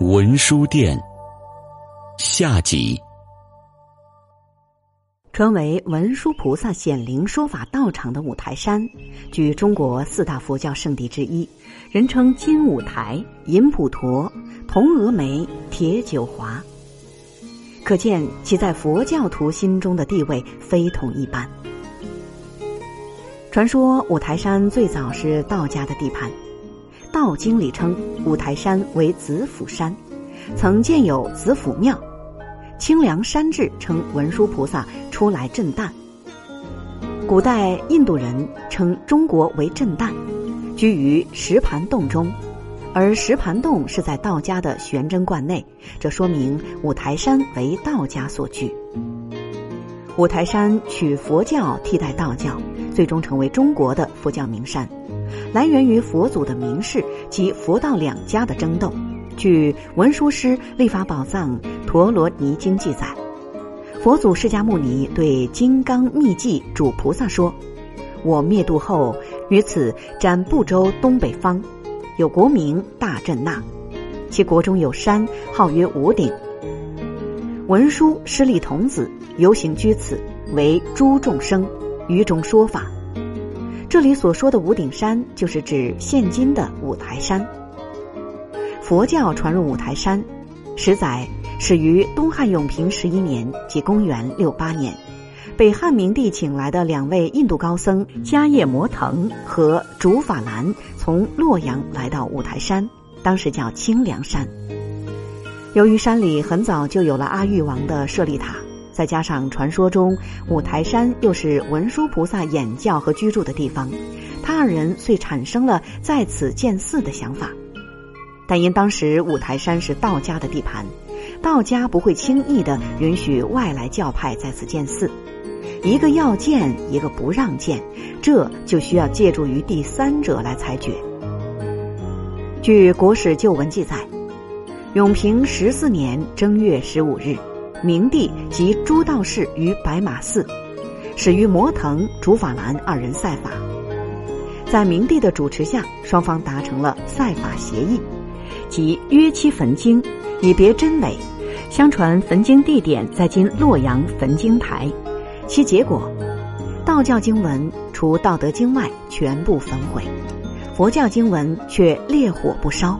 文殊殿下集。传为文殊菩萨显灵说法道场的五台山，居中国四大佛教圣地之一，人称金五台、银普陀、铜峨眉、铁九华，可见其在佛教徒心中的地位非同一般。传说五台山最早是道家的地盘，《道经》里称五台山为子府山，曾建有子府庙。清凉山志称文殊菩萨出来震旦。古代印度人称中国为震旦，居于石盘洞中，而石盘洞是在道家的玄真观内，这说明五台山为道家所居。五台山取佛教替代道教，最终成为中国的佛教名山，来源于佛祖的名士及佛道两家的争斗。据文殊师立法宝藏陀罗尼经记载，佛祖释迦牟尼对金刚密记主菩萨说：“我灭度后，于此占部洲东北方，有国名大震那，其国中有山，号曰五顶。文殊师利童子游行居此，为诸众生于中说法。这里所说的五顶山，就是指现今的五台山。”佛教传入五台山，史载始于东汉永平十一年，即公元六八年，北汉明帝请来的两位印度高僧迦叶摩腾和竺法兰从洛阳来到五台山，当时叫清凉山。由于山里很早就有了阿育王的舍利塔，再加上传说中五台山又是文殊菩萨演教和居住的地方，他二人遂产生了在此建寺的想法。但因当时五台山是道家的地盘，道家不会轻易的允许外来教派在此建寺，一个要建，一个不让建，这就需要借助于第三者来裁决。据《国史旧文》记载，永平十四年正月十五日，明帝及诸道士于白马寺，始于摩腾、竺法兰二人赛法，在明帝的主持下，双方达成了赛法协议。即约期焚经，以别真伪。相传焚经地点在今洛阳焚经台，其结果，道教经文除《道德经》外全部焚毁，佛教经文却烈火不烧。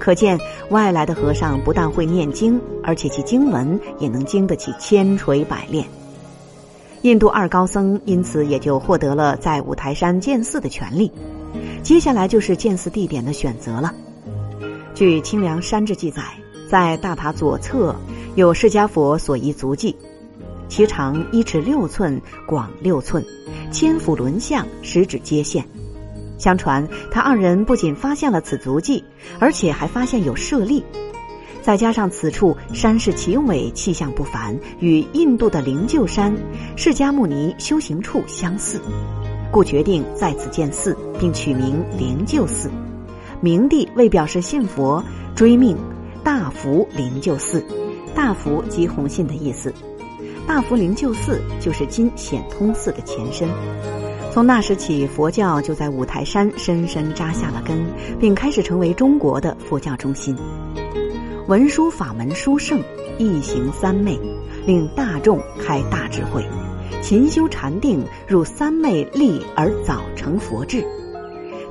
可见外来的和尚不但会念经，而且其经文也能经得起千锤百炼。印度二高僧因此也就获得了在五台山建寺的权利。接下来就是建寺地点的选择了。据《清凉山志》记载，在大塔左侧有释迦佛所遗足迹，其长一尺六寸，广六寸，千府轮相，十指接线。相传他二人不仅发现了此足迹，而且还发现有舍利，再加上此处山势奇伟，气象不凡，与印度的灵鹫山、释迦牟尼修行处相似，故决定在此建寺，并取名灵鹫寺。明帝为表示信佛，追命大福灵鹫寺。大福即弘信的意思。大福灵鹫寺就是今显通寺的前身。从那时起，佛教就在五台山深深扎下了根，并开始成为中国的佛教中心。文殊法门殊胜，一行三昧，令大众开大智慧，勤修禅定，入三昧力而早成佛智。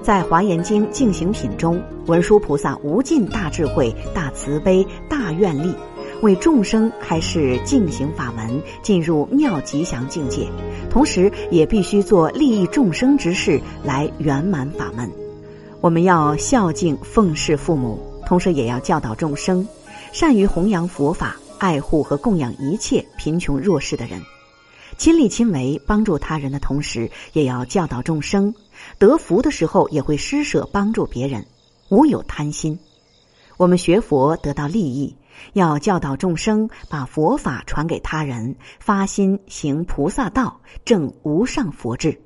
在《华严经·净行品》中，文殊菩萨无尽大智慧、大慈悲、大愿力，为众生开示净行法门，进入妙吉祥境界，同时也必须做利益众生之事来圆满法门。我们要孝敬奉事父母，同时也要教导众生，善于弘扬佛法，爱护和供养一切贫穷弱势的人。亲力亲为帮助他人的同时，也要教导众生。得福的时候，也会施舍帮助别人，无有贪心。我们学佛得到利益，要教导众生，把佛法传给他人，发心行菩萨道，证无上佛智。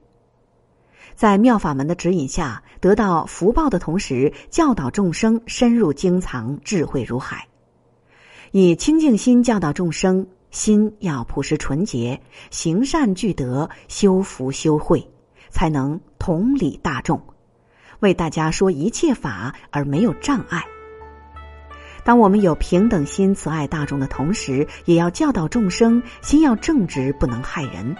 在妙法门的指引下，得到福报的同时，教导众生深入经藏，智慧如海。以清净心教导众生。心要朴实纯洁，行善聚德，修福修慧，才能同理大众，为大家说一切法而没有障碍。当我们有平等心、慈爱大众的同时，也要教导众生，心要正直，不能害人。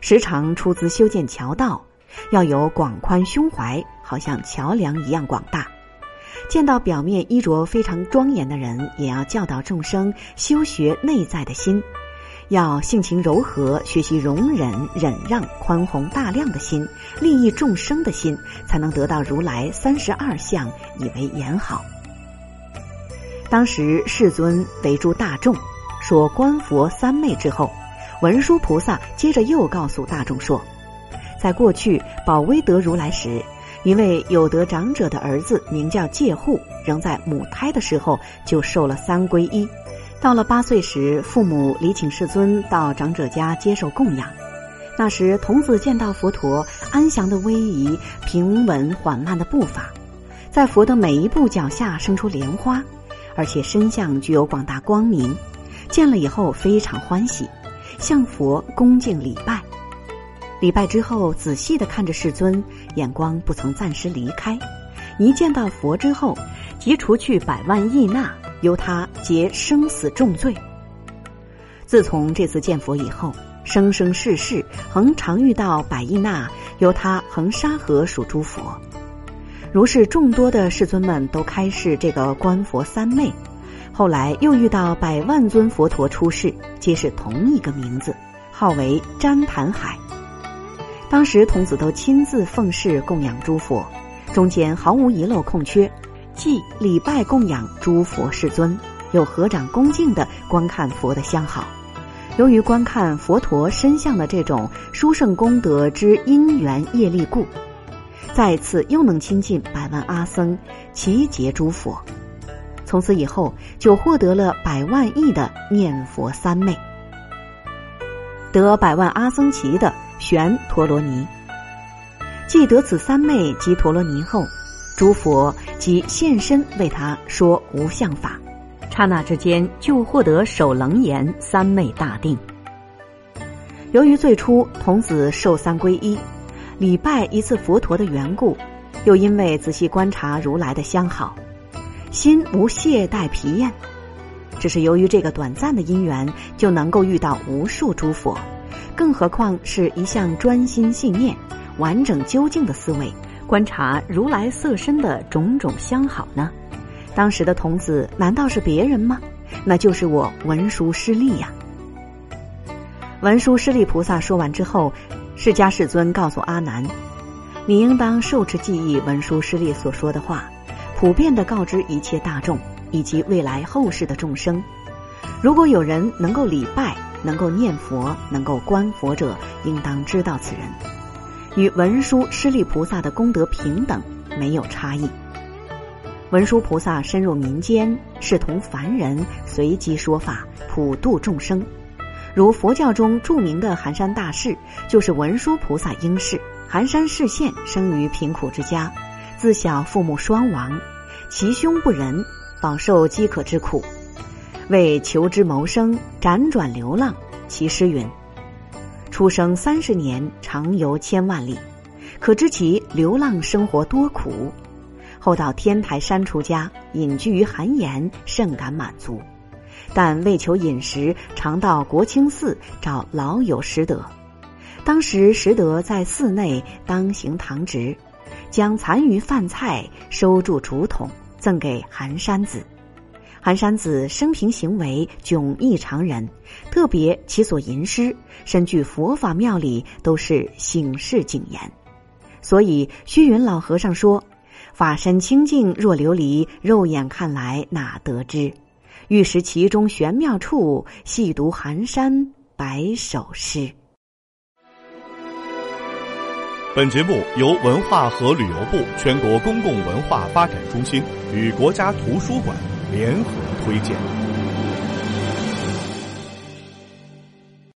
时常出资修建桥道，要有广宽胸怀，好像桥梁一样广大。见到表面衣着非常庄严的人，也要教导众生修学内在的心，要性情柔和，学习容忍、忍让、宽宏大量的心，利益众生的心，才能得到如来三十二相，以为言好。当时世尊围住大众，说观佛三昧之后，文殊菩萨接着又告诉大众说，在过去宝威德如来时。一位有德长者的儿子名叫戒护，仍在母胎的时候就受了三皈依。到了八岁时，父母礼请世尊到长者家接受供养。那时，童子见到佛陀安详的威仪、平稳缓慢的步伐，在佛的每一步脚下生出莲花，而且身相具有广大光明。见了以后非常欢喜，向佛恭敬礼拜。礼拜之后，仔细的看着世尊，眼光不曾暂时离开。一见到佛之后，即除去百万亿那，由他结生死重罪。自从这次见佛以后，生生世世恒常遇到百亿那，由他恒沙河属诸佛。如是众多的世尊们都开示这个观佛三昧，后来又遇到百万尊佛陀出世，皆是同一个名字，号为旃檀海。当时童子都亲自奉事供养诸佛，中间毫无遗漏空缺，既礼拜供养诸佛世尊，又合掌恭敬的观看佛的相好。由于观看佛陀身相的这种殊胜功德之因缘业力故，再次又能亲近百万阿僧齐结诸佛，从此以后就获得了百万亿的念佛三昧，得百万阿僧祇的。玄陀罗尼，既得此三昧及陀罗尼后，诸佛即现身为他说无相法，刹那之间就获得首楞严三昧大定。由于最初童子受三皈依，礼拜一次佛陀的缘故，又因为仔细观察如来的相好，心无懈怠疲厌，只是由于这个短暂的因缘，就能够遇到无数诸佛。更何况是一项专心信念、完整究竟的思维，观察如来色身的种种相好呢？当时的童子难道是别人吗？那就是我文殊师利呀！文殊师利菩萨说完之后，释迦世尊告诉阿难：“你应当受持记忆文殊师利所说的话，普遍的告知一切大众以及未来后世的众生。如果有人能够礼拜。”能够念佛、能够观佛者，应当知道此人与文殊师利菩萨的功德平等，没有差异。文殊菩萨深入民间，视同凡人，随机说法，普度众生。如佛教中著名的寒山大士，就是文殊菩萨应世。寒山示现生于贫苦之家，自小父母双亡，其兄不仁，饱受饥渴之苦。为求知谋生，辗转流浪。其诗云：“出生三十年，常游千万里，可知其流浪生活多苦。后到天台山出家，隐居于寒岩，甚感满足。但为求饮食，常到国清寺找老友拾得。当时拾得在寺内当行堂职，将残余饭菜收住竹筒，赠给寒山子。”寒山子生平行为迥异常人，特别其所吟诗，身具佛法妙理，都是醒世警言。所以虚云老和尚说：“法身清净若琉璃，肉眼看来哪得知？欲识其中玄妙处，细读寒山百首诗。”本节目由文化和旅游部全国公共文化发展中心与国家图书馆。联合推荐。